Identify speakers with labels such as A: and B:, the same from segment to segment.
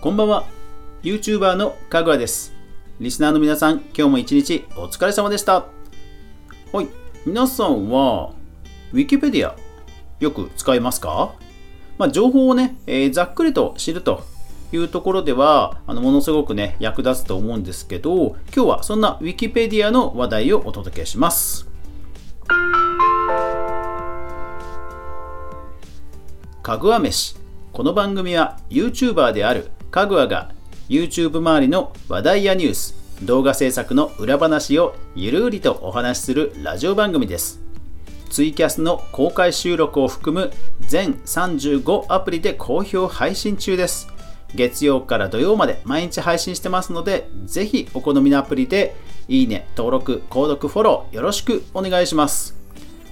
A: こんばんは。YouTuber のかぐわです。リスナーの皆さん今日も一日お疲れ様でした。はい。皆さんは Wikipedia よく使いますか？まあ、情報をね、えー、ざっくりと知るというところではあのものすごくね役立つと思うんですけど今日はそんな Wikipedia の話題をお届けします。かぐわ飯。この番組は YouTuber であるかぐわが YouTube 周りの話題やニュース動画制作の裏話をゆるりとお話しするラジオ番組です。ツイキャスの公開収録を含む全35アプリで好評配信中です。月曜から土曜まで毎日配信してますのでぜひお好みのアプリでいいね登録購読フォローよろしくお願いします。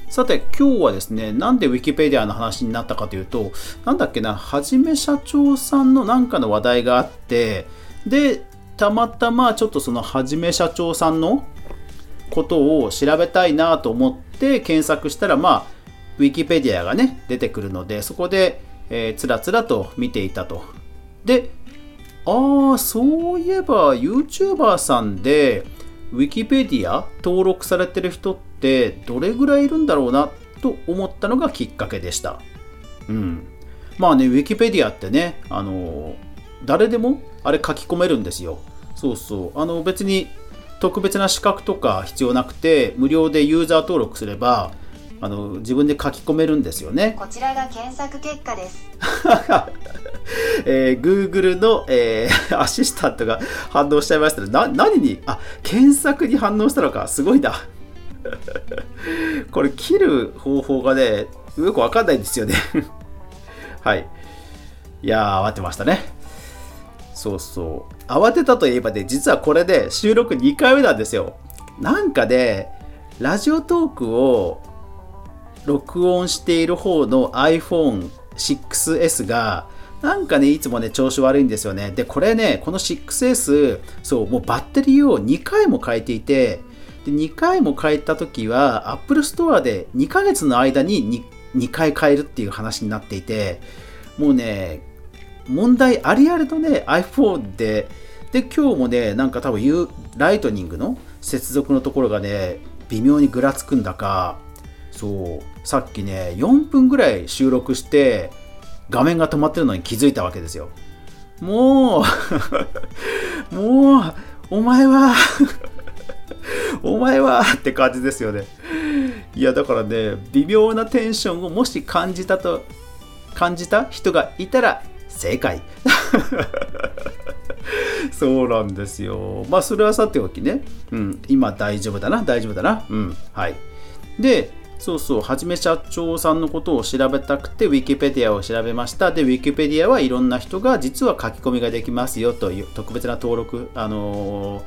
A: さて今日はですねなんで Wikipedia の話になったかというとなんだっけなはじめ社長さんのなんかの話題があってでたまたまちょっとそのはじめ社長さんのことを調べたいなと思って検索したらまあ Wikipedia がね出てくるのでそこで、えー、つらつらと見ていたと。でああそういえば YouTuber さんで Wikipedia 登録されてる人ってどれぐらいいるんだろうなと思ったのがきっかけでした。うん。まあね、Wikipedia ってね、あの、誰でもあれ書き込めるんですよ。そうそう。あの別に特別な資格とか必要なくて、無料でユーザー登録すれば、あの自分で書き込めるんですよね。
B: こちらが検索結果です。
A: えー、Google の、えー、アシスタントが反応しちゃいましたな何に？あ検索に反応したのかすごいな。これ切る方法がねよくわかんないんですよね。はい。いやー慌てましたね。そうそう。慌てたといえばね実はこれで収録2回目なんですよ。なんかで、ね、ラジオトークを録音している方の iPhone6S がなんかね、いつもね、調子悪いんですよね。で、これね、この 6S、そう、もうバッテリーを2回も変えていて、で2回も変えた時は Apple Store で2ヶ月の間に 2, 2回変えるっていう話になっていて、もうね、問題ありありのね、iPhone で、で、今日もね、なんか多分、ライトニングの接続のところがね、微妙にぐらつくんだか、そう、さっきね、4分ぐらい収録して、画面が止まってるのに気づいたわけですよ。もう もう、お前はお前はって感じですよね。いや、だからね、微妙なテンションをもし感じたと、感じた人がいたら正解。そうなんですよ。まあ、それはさておきね。うん、今大丈夫だな、大丈夫だな。うん、はい。で、そうそう、はじめ社長さんのことを調べたくて、Wikipedia を調べました。で、Wikipedia はいろんな人が実は書き込みができますよという特別な登録、あのー、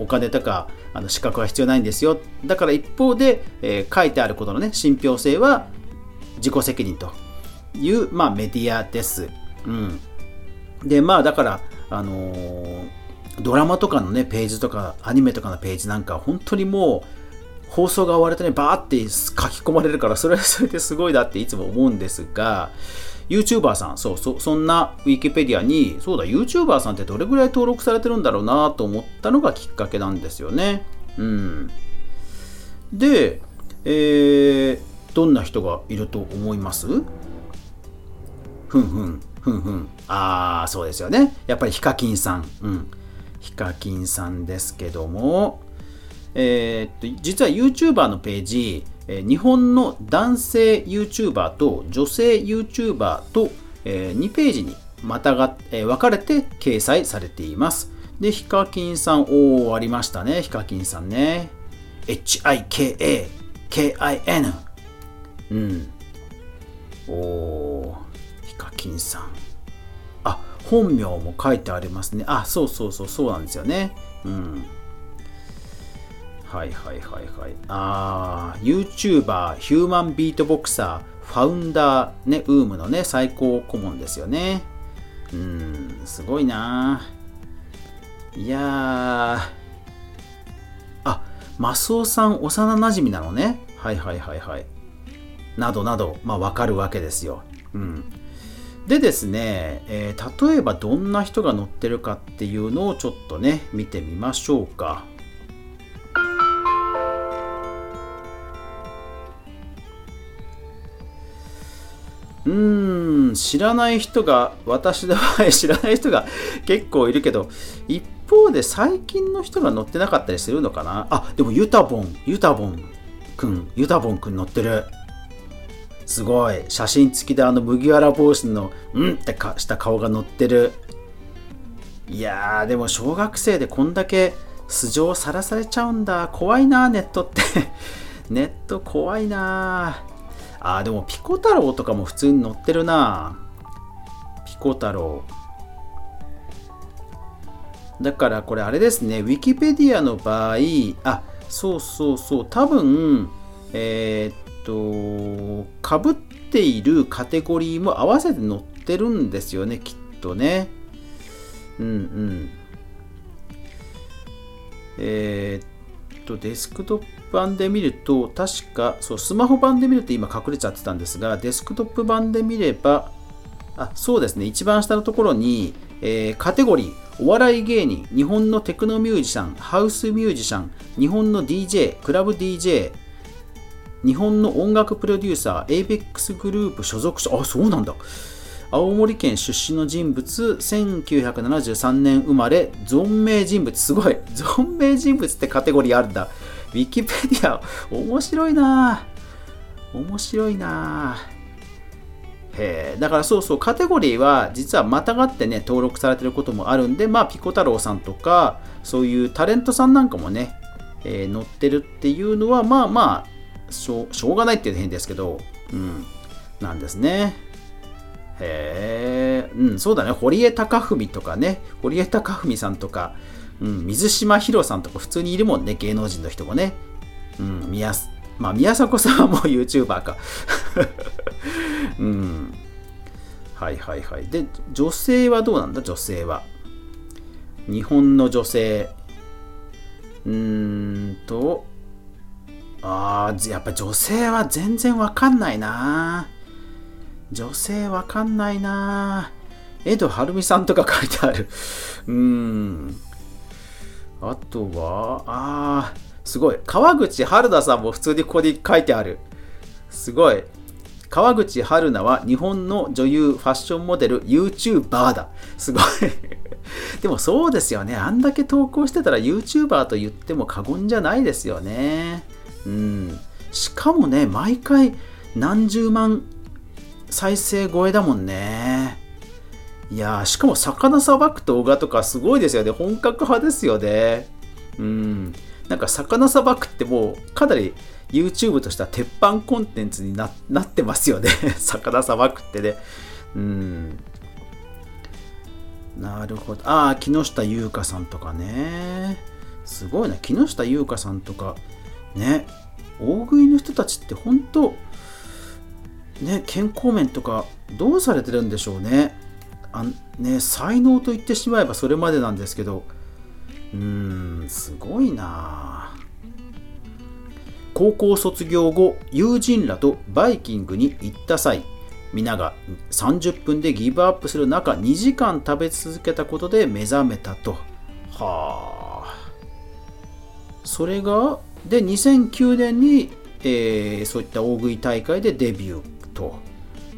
A: お金とかあの資格は必要ないんですよ。だから一方で、えー、書いてあることのね、信憑性は自己責任という、まあ、メディアです。うん。で、まあ、だから、あのー、ドラマとかのね、ページとか、アニメとかのページなんか、本当にもう、放送が終わるとね、バーって書き込まれるから、それはそれで すごいなっていつも思うんですが、YouTuber さん、そう、そそんな Wikipedia に、そうだ、YouTuber さんってどれぐらい登録されてるんだろうなと思ったのがきっかけなんですよね。うん。で、えー、どんな人がいると思います？ふんふん、ふんふん。あー、そうですよね。やっぱりヒカキンさん。うん。ヒカキンさんですけども、えー、っと実は YouTuber のページ、え日本の男性 YouTuber と女性 YouTuber と、え、2ページにまたが、え、分かれて掲載されています。で、ヒカキンさん、おー、ありましたね。ヒカキンさんね。HIKA、KIN。うん。おー、ヒカキンさん。あ、本名も書いてありますね。あ、そうそうそう、そうなんですよね。うん。はいはいはいはい。あー、YouTuber、ヒューマンビートボクサー、ファウンダー、ね、ウームのね、最高顧問ですよね。うん、すごいないやー。あ、マスオさん幼なじみなのね。はいはいはいはい。などなど、まあわかるわけですよ。うん。でですね、えー例えばどんな人が載ってるかっていうのをちょっとね見てみましょうかうーん知らない人が私の場合知らない人が結構いるけど一方で最近の人が載ってなかったりするのかな？あでもユタボンユタボンくんユタボンくん載ってる。すごい。写真付きであの麦わら帽子のうんってかした顔が載ってる。いやーでも小学生でこんだけ素性さらされちゃうんだ。怖いなネットって。ネット怖いなあーでもピコ太郎とかも普通に載ってるな。ピコ太郎。だからこれあれですねウィキペディアの場合あそうそうそう多分えーっとかぶっているカテゴリーも合わせて載ってるんですよねきっとね。うんうん。えーっとデスクトップ版で見ると確かそうスマホ版で見ると今隠れちゃってたんですがデスクトップ版で見ればあそうですね。一番下のところに、えーカテゴリーお笑い芸人日本のテクノミュージシャンハウスミュージシャン日本の DJ クラブ DJ 日本の音楽プロデューサー ABEX グループ所属者あそうなんだ。青森県出身の人物1973年生まれ存命人物すごい。存命人物ってカテゴリーあるんだ。ウィキペディア面白いな。面白いな。へえだからそうそうカテゴリーは実はまたがってね登録されてることもあるんでまあピコ太郎さんとかそういうタレントさんなんかもね、えー載ってるっていうのはまあまあしょうがないっていう変ですけどうん。なんですね。へえ、うん、そうだね、堀江貴文とかね、堀江貴文さんとか、うん、水島ひろさんとか普通にいるもんね、芸能人の人もね。うん、宮まあ、宮迫さんはもう YouTuber か。うん。はいはいはい。で、女性はどうなんだ、女性は。日本の女性。うーんと、ああ、やっぱ女性は全然わかんないな。女性わかんないな江戸晴美さんとか書いてある。うーん。あとは、あー、すごい。川口春奈さんも普通にここに書いてある。すごい。川口春奈は日本の女優、ファッションモデル、YouTuber だ。すごい。でもそうですよね。あんだけ投稿してたら YouTuber と言っても過言じゃないですよね。うん。しかもね、毎回何十万再生超えだもんね。いやーしかも魚さばく動画とかすごいですよね。本格派ですよね。うん。なんか魚さばくってもうかなり YouTube としては鉄板コンテンツにななってますよね。魚さばくってね。うん。なるほど。ああ、木下優香さんとかね。すごいな。木下優香さんとか、ね。大食いの人たちって本当ね、健康面とかどうされてるんでしょうね。あね才能と言ってしまえばそれまでなんですけどうーんすごいな。高校卒業後友人らとバイキングに行った際皆が30分でギブアップする中2時間食べ続けたことで目覚めたと。はあ。それがで2009年に、えーそういった大食い大会でデビューと。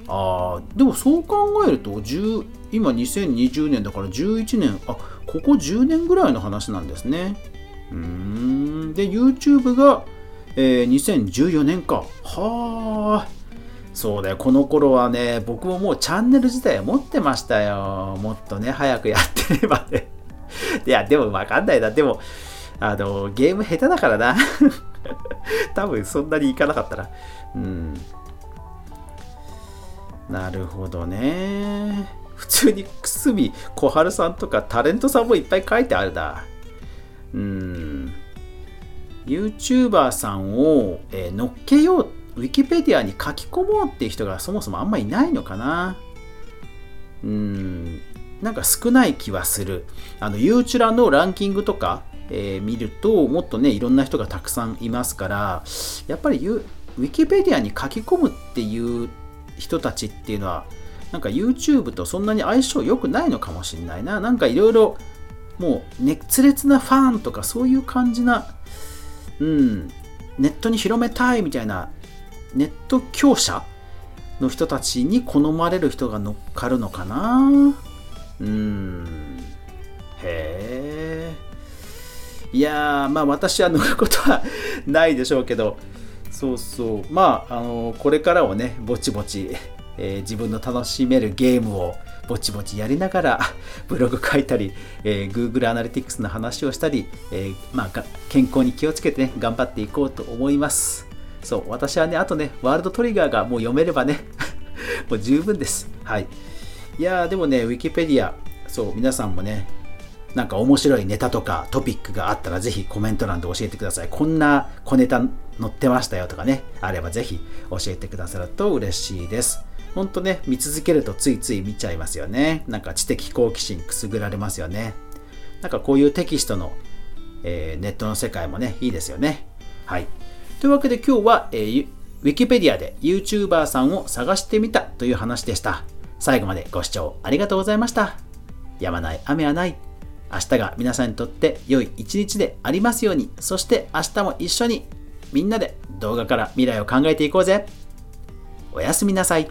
A: あでもそう考えると10今2020年だから11年あここ10年ぐらいの話なんですね。うーん。で YouTube が、えー2014年か。はあそうだよ。この頃はね僕ももうチャンネル自体持ってましたよ。もっとね早くやってればね。いやでも分かんないな。でもあのゲーム下手だからな。多分そんなにいかなかったら。うん。なるほどね普通に久住小春さんとかタレントさんもいっぱい書いてあるなうん。YouTuber さんを、えー乗っけよう、ウィキペディアに書き込もうっていう人がそもそもあんまいないのかな。うん。なんか少ない気はする。あの、ユーチュラのランキングとか、えー見ると、もっとね、いろんな人がたくさんいますから、やっぱりユウィキペディアに書き込むっていう人たちっていうのは、なんか YouTube とそんなに相性良くないのかもしれないな。なんかいろいろもう熱烈なファンとかそういう感じな、うん、ネットに広めたいみたいなネット強者の人たちに好まれる人が乗っかるのかな。うん。へえ。いやまあ私は乗ることはないでしょうけど。そうそう。まああのこれからはねぼちぼち、えー、自分の楽しめるゲームをぼちぼちやりながら ブログ書いたり、えー、Google アナリティクスの話をしたり、えー、まあ、健康に気をつけてね頑張っていこうと思います。そう私はねあとねワールドトリガーがもう読めればね もう十分です。はい。いやーでもねウィキペディアそう皆さんもねなんか面白いネタとかトピックがあったらぜひコメント欄で教えてください。こんな小ネタ載ってましたよとかね、あればぜひ教えてくださると嬉しいです。ほんとね、見続けるとついつい見ちゃいますよね。なんか知的好奇心くすぐられますよね。なんかこういうテキストの、えー、ネットの世界もね、いいですよね。はい。というわけで今日は、えー、ウィキペディアで YouTuber さんを探してみたという話でした。最後までご視聴ありがとうございました。やまない雨はない。明日が皆さんにとって良い一日でありますように、そして明日も一緒にみんなで動画から未来を考えていこうぜ。おやすみなさい。